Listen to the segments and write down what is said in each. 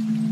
Mm-hmm.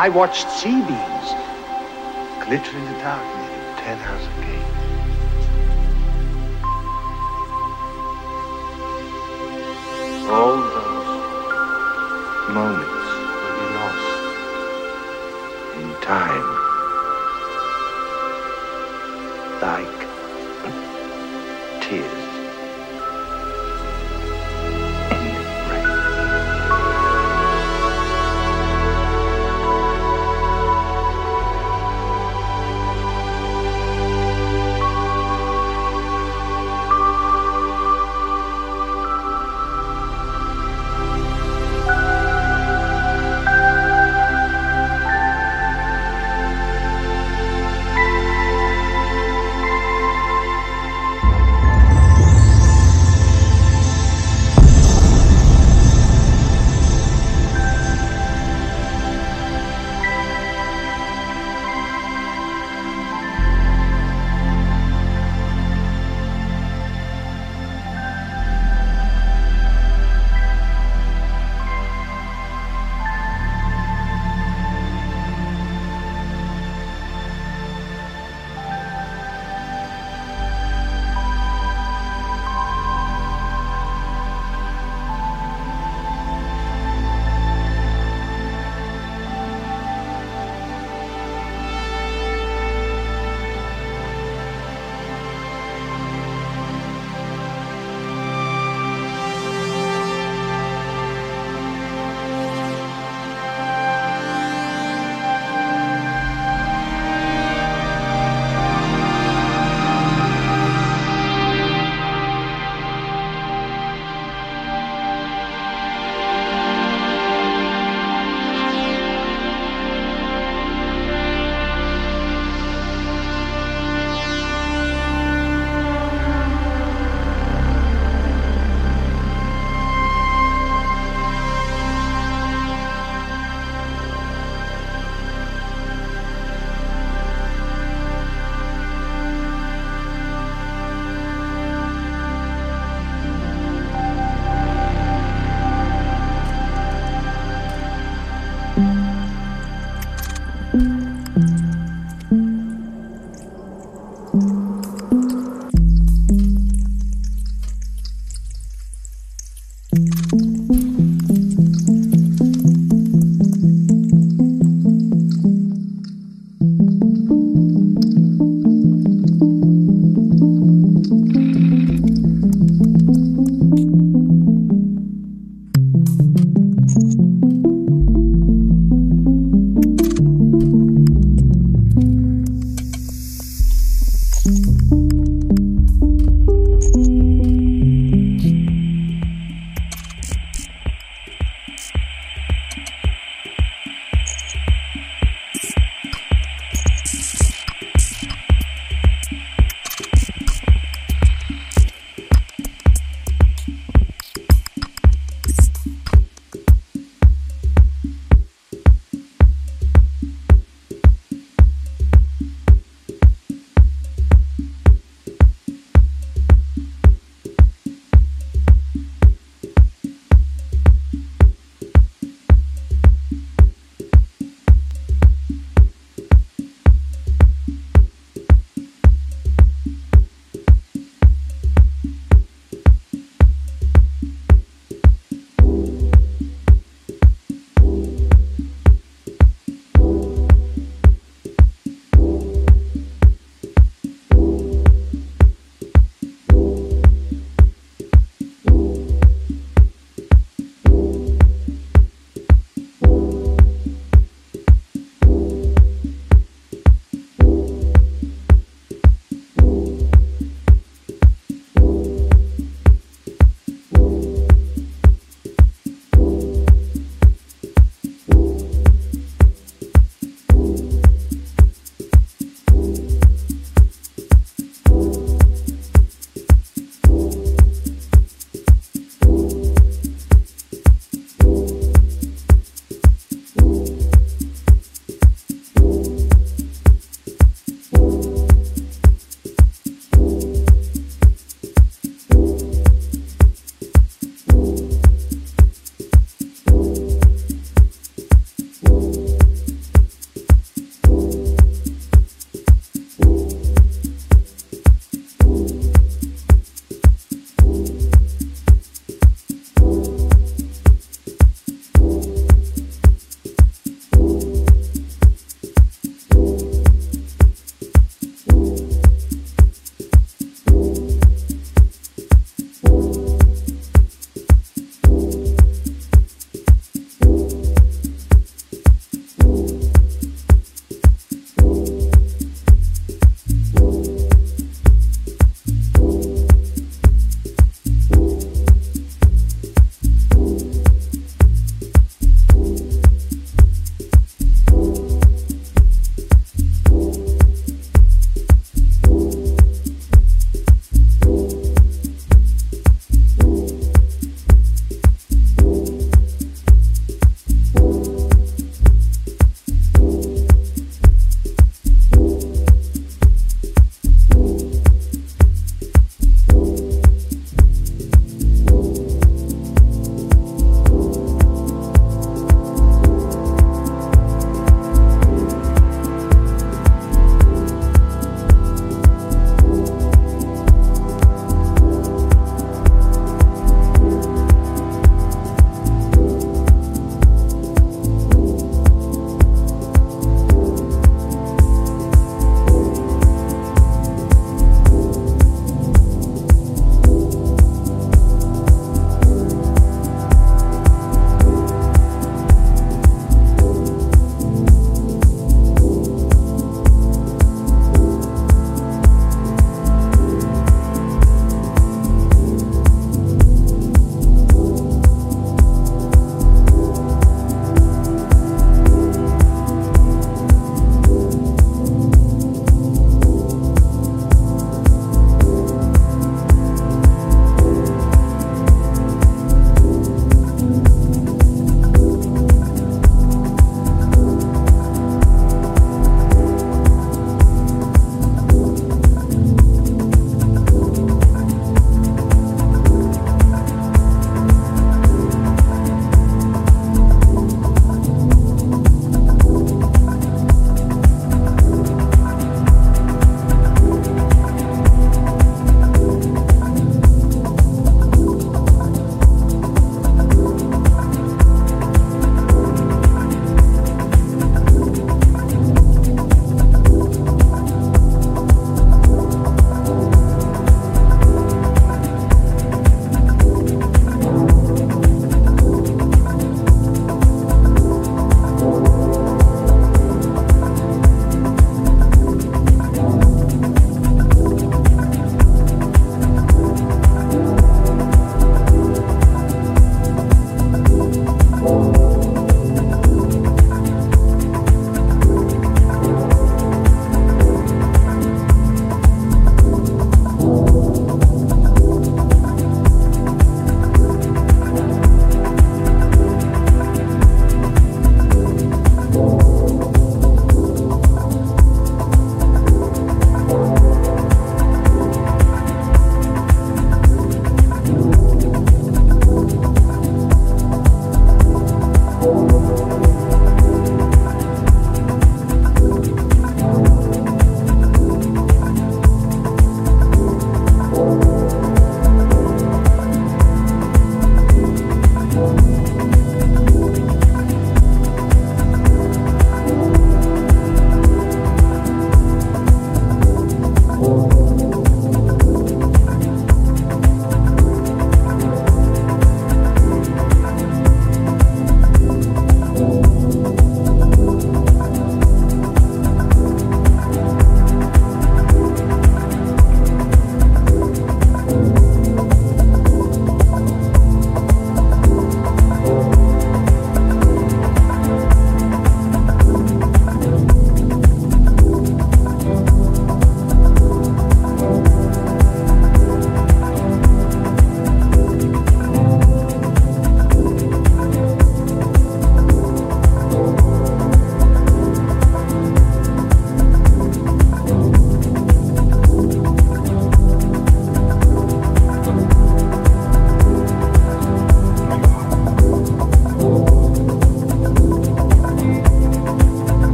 I watched sea beams glitter in the dark near Tannhäuser Gate. All those moments will be lost in time. Like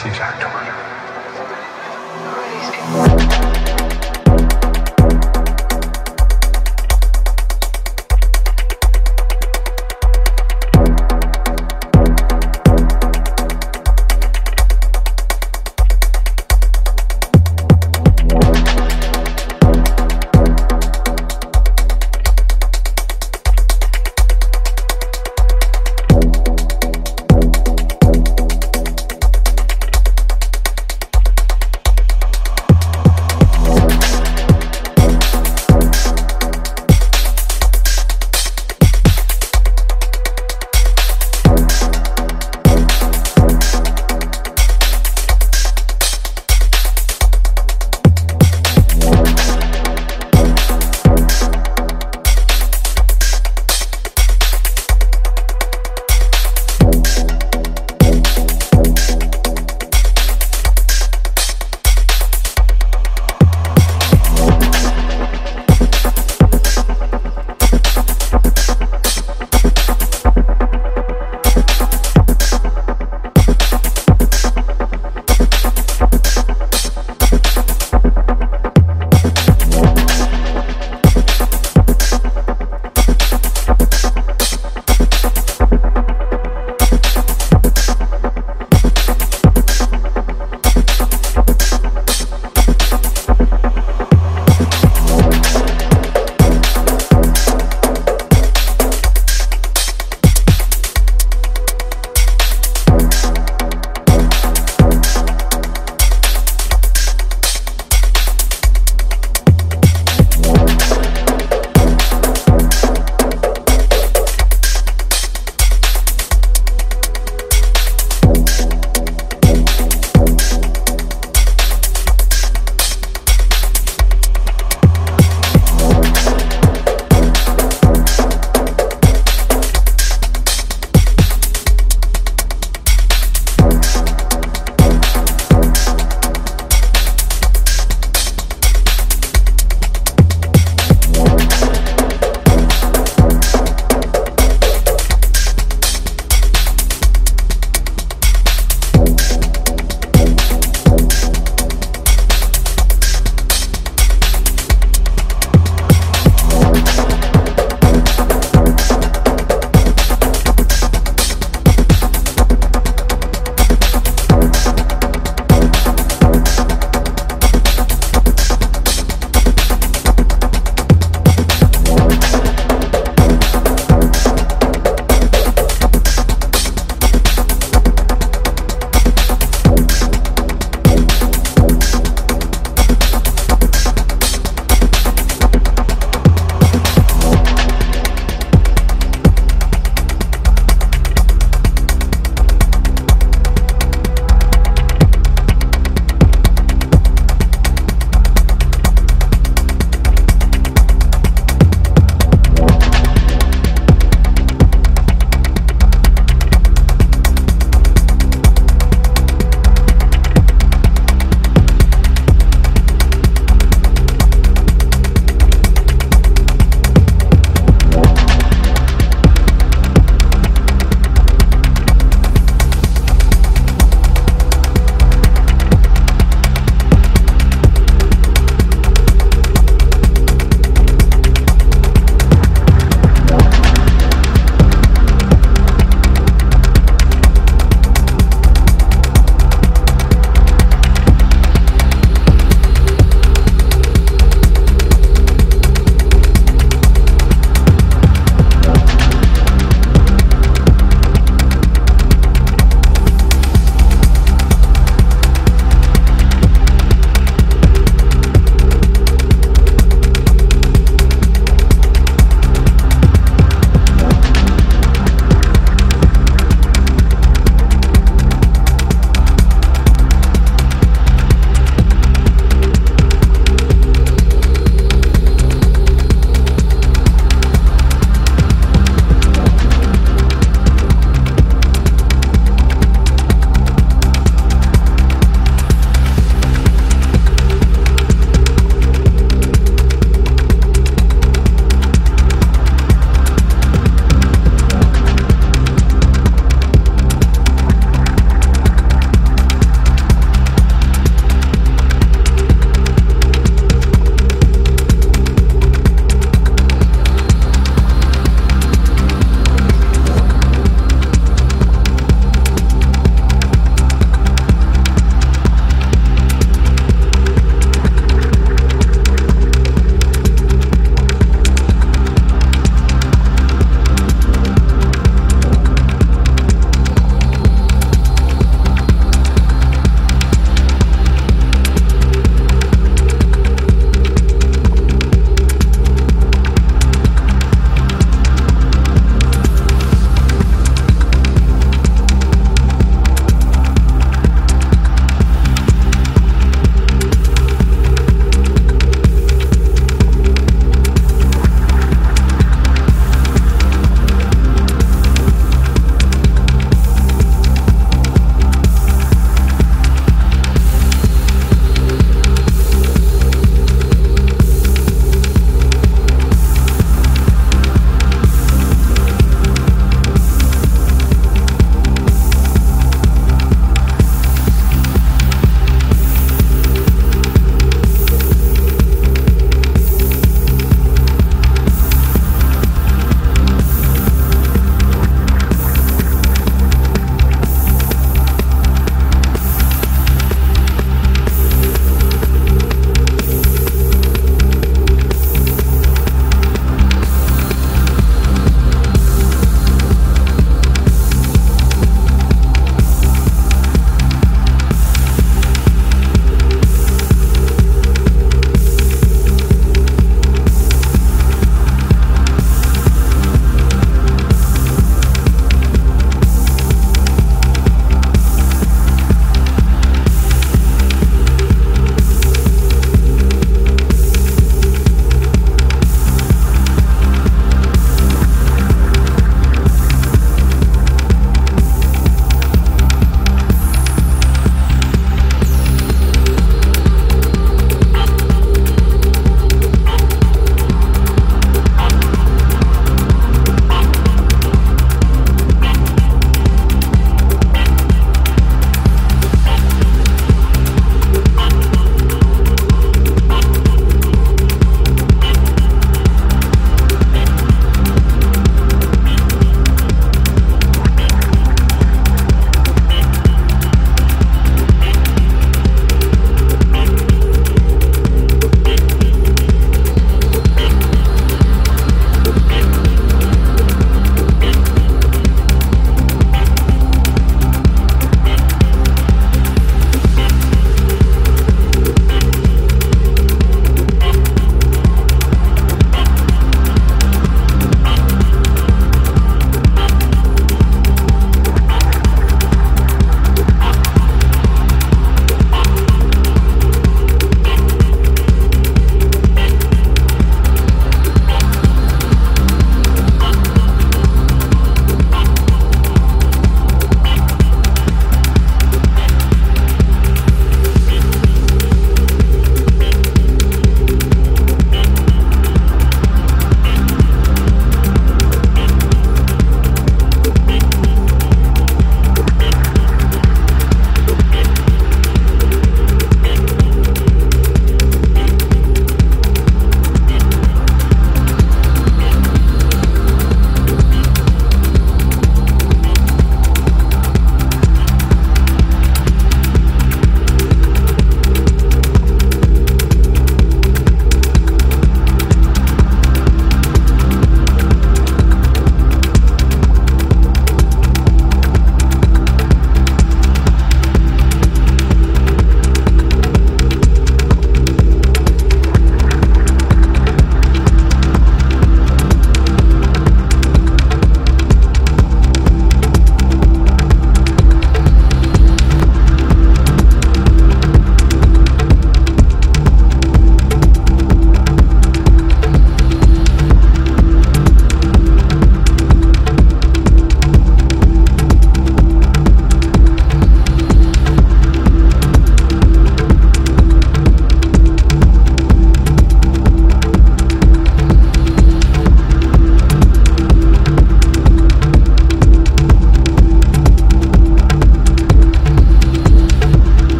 She's our